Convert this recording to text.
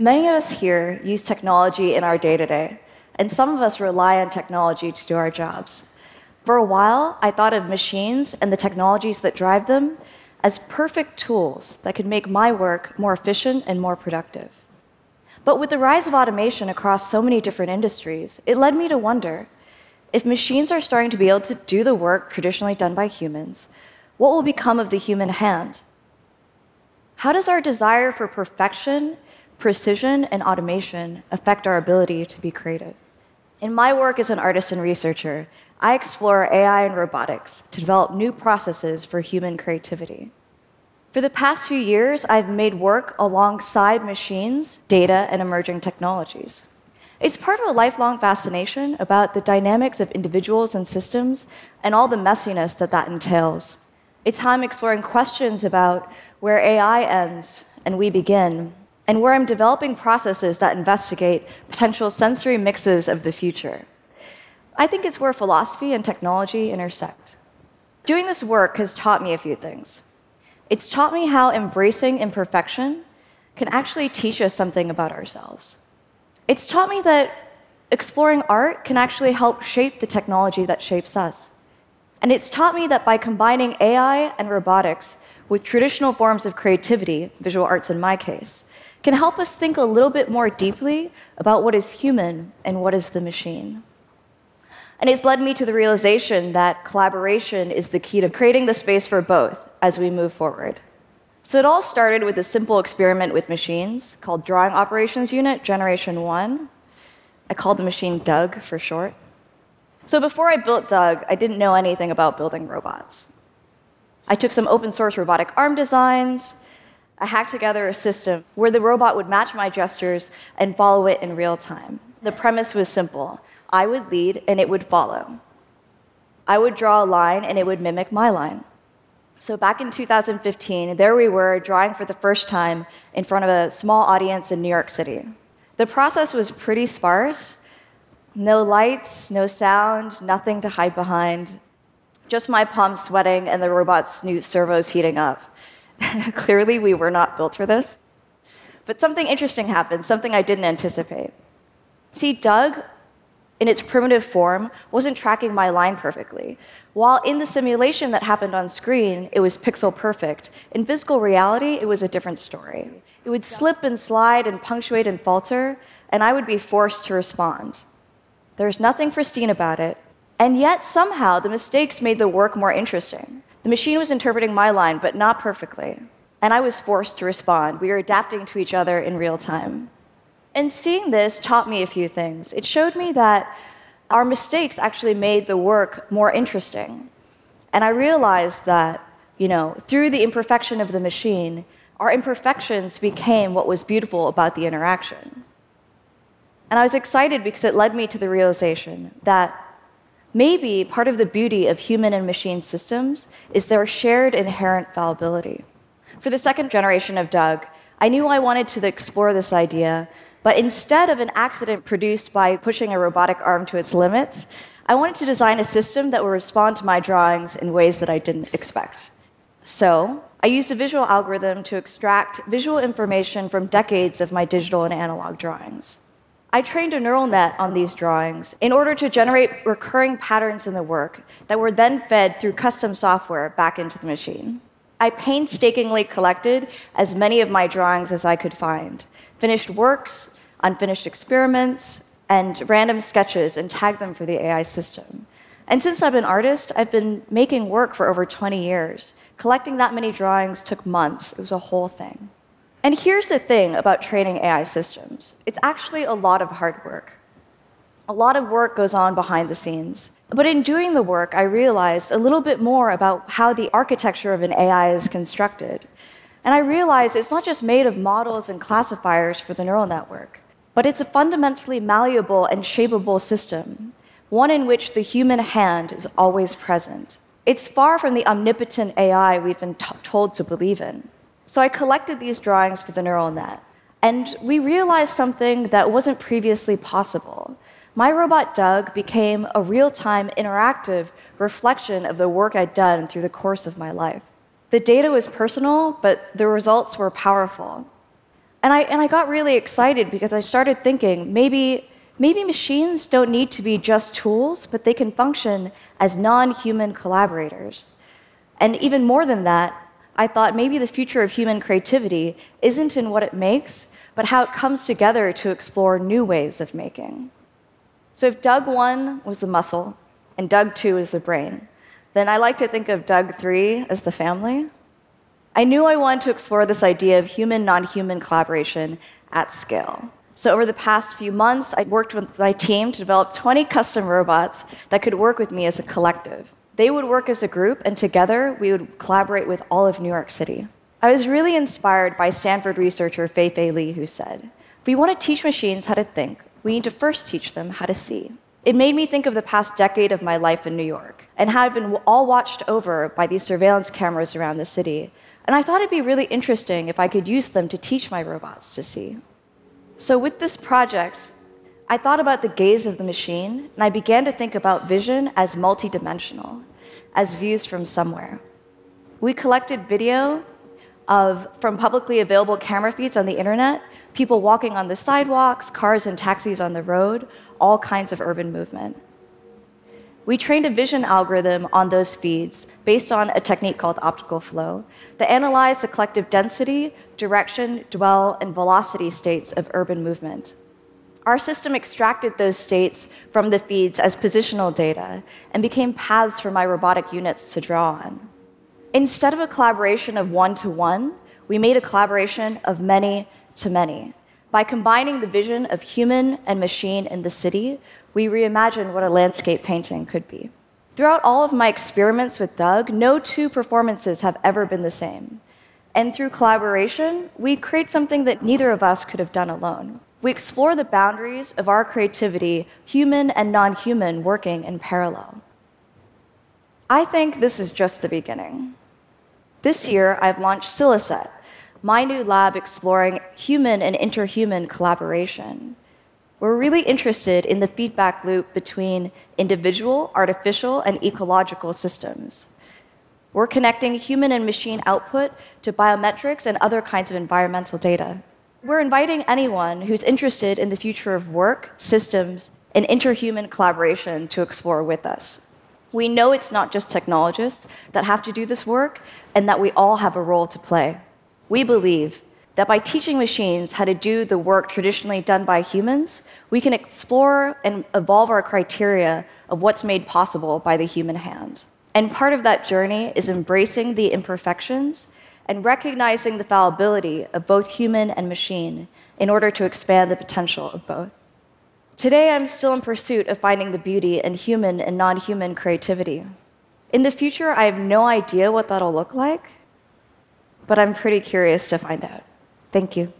Many of us here use technology in our day to day, and some of us rely on technology to do our jobs. For a while, I thought of machines and the technologies that drive them as perfect tools that could make my work more efficient and more productive. But with the rise of automation across so many different industries, it led me to wonder if machines are starting to be able to do the work traditionally done by humans, what will become of the human hand? How does our desire for perfection precision and automation affect our ability to be creative. In my work as an artist and researcher, I explore AI and robotics to develop new processes for human creativity. For the past few years, I've made work alongside machines, data, and emerging technologies. It's part of a lifelong fascination about the dynamics of individuals and systems and all the messiness that that entails. It's how I'm exploring questions about where AI ends and we begin, and where I'm developing processes that investigate potential sensory mixes of the future. I think it's where philosophy and technology intersect. Doing this work has taught me a few things. It's taught me how embracing imperfection can actually teach us something about ourselves. It's taught me that exploring art can actually help shape the technology that shapes us. And it's taught me that by combining AI and robotics with traditional forms of creativity, visual arts in my case, can help us think a little bit more deeply about what is human and what is the machine. And it's led me to the realization that collaboration is the key to creating the space for both as we move forward. So it all started with a simple experiment with machines called Drawing Operations Unit Generation 1. I called the machine Doug for short. So before I built Doug, I didn't know anything about building robots. I took some open source robotic arm designs, I hacked together a system where the robot would match my gestures and follow it in real time. The premise was simple I would lead and it would follow. I would draw a line and it would mimic my line. So back in 2015, there we were drawing for the first time in front of a small audience in New York City. The process was pretty sparse no lights, no sound, nothing to hide behind, just my palms sweating and the robot's new servos heating up. Clearly, we were not built for this. But something interesting happened, something I didn't anticipate. See, Doug, in its primitive form, wasn't tracking my line perfectly. While in the simulation that happened on screen, it was pixel perfect, in physical reality, it was a different story. It would slip and slide and punctuate and falter, and I would be forced to respond. There's nothing pristine about it, and yet somehow the mistakes made the work more interesting. The machine was interpreting my line, but not perfectly. And I was forced to respond. We were adapting to each other in real time. And seeing this taught me a few things. It showed me that our mistakes actually made the work more interesting. And I realized that, you know, through the imperfection of the machine, our imperfections became what was beautiful about the interaction. And I was excited because it led me to the realization that Maybe part of the beauty of human and machine systems is their shared inherent fallibility. For the second generation of Doug, I knew I wanted to explore this idea, but instead of an accident produced by pushing a robotic arm to its limits, I wanted to design a system that would respond to my drawings in ways that I didn't expect. So, I used a visual algorithm to extract visual information from decades of my digital and analog drawings. I trained a neural net on these drawings in order to generate recurring patterns in the work that were then fed through custom software back into the machine. I painstakingly collected as many of my drawings as I could find finished works, unfinished experiments, and random sketches and tagged them for the AI system. And since I'm an artist, I've been making work for over 20 years. Collecting that many drawings took months, it was a whole thing. And here's the thing about training AI systems it's actually a lot of hard work. A lot of work goes on behind the scenes. But in doing the work, I realized a little bit more about how the architecture of an AI is constructed. And I realized it's not just made of models and classifiers for the neural network, but it's a fundamentally malleable and shapeable system, one in which the human hand is always present. It's far from the omnipotent AI we've been told to believe in. So I collected these drawings for the neural net, and we realized something that wasn't previously possible. My robot Doug became a real time interactive reflection of the work I'd done through the course of my life. The data was personal, but the results were powerful. And I, and I got really excited because I started thinking maybe, maybe machines don't need to be just tools, but they can function as non human collaborators. And even more than that, I thought maybe the future of human creativity isn't in what it makes, but how it comes together to explore new ways of making. So if Doug 1 was the muscle and Doug 2 is the brain, then I like to think of Doug 3 as the family. I knew I wanted to explore this idea of human non human collaboration at scale. So, over the past few months, I worked with my team to develop 20 custom robots that could work with me as a collective. They would work as a group, and together we would collaborate with all of New York City. I was really inspired by Stanford researcher Fei Fei Li, who said, If we want to teach machines how to think, we need to first teach them how to see. It made me think of the past decade of my life in New York and how I'd been all watched over by these surveillance cameras around the city. And I thought it'd be really interesting if I could use them to teach my robots to see. So, with this project, I thought about the gaze of the machine, and I began to think about vision as multidimensional, as views from somewhere. We collected video of, from publicly available camera feeds on the internet people walking on the sidewalks, cars and taxis on the road, all kinds of urban movement. We trained a vision algorithm on those feeds based on a technique called optical flow that analyzed the collective density, direction, dwell, and velocity states of urban movement. Our system extracted those states from the feeds as positional data and became paths for my robotic units to draw on. Instead of a collaboration of one to one, we made a collaboration of many to many. By combining the vision of human and machine in the city, we reimagined what a landscape painting could be. Throughout all of my experiments with Doug, no two performances have ever been the same. And through collaboration, we create something that neither of us could have done alone. We explore the boundaries of our creativity, human and non human, working in parallel. I think this is just the beginning. This year, I've launched Scilicet, my new lab exploring human and interhuman collaboration. We're really interested in the feedback loop between individual, artificial, and ecological systems. We're connecting human and machine output to biometrics and other kinds of environmental data. We're inviting anyone who's interested in the future of work, systems, and interhuman collaboration to explore with us. We know it's not just technologists that have to do this work, and that we all have a role to play. We believe that by teaching machines how to do the work traditionally done by humans, we can explore and evolve our criteria of what's made possible by the human hand. And part of that journey is embracing the imperfections and recognizing the fallibility of both human and machine in order to expand the potential of both. Today, I'm still in pursuit of finding the beauty in human and non human creativity. In the future, I have no idea what that'll look like, but I'm pretty curious to find out. Thank you.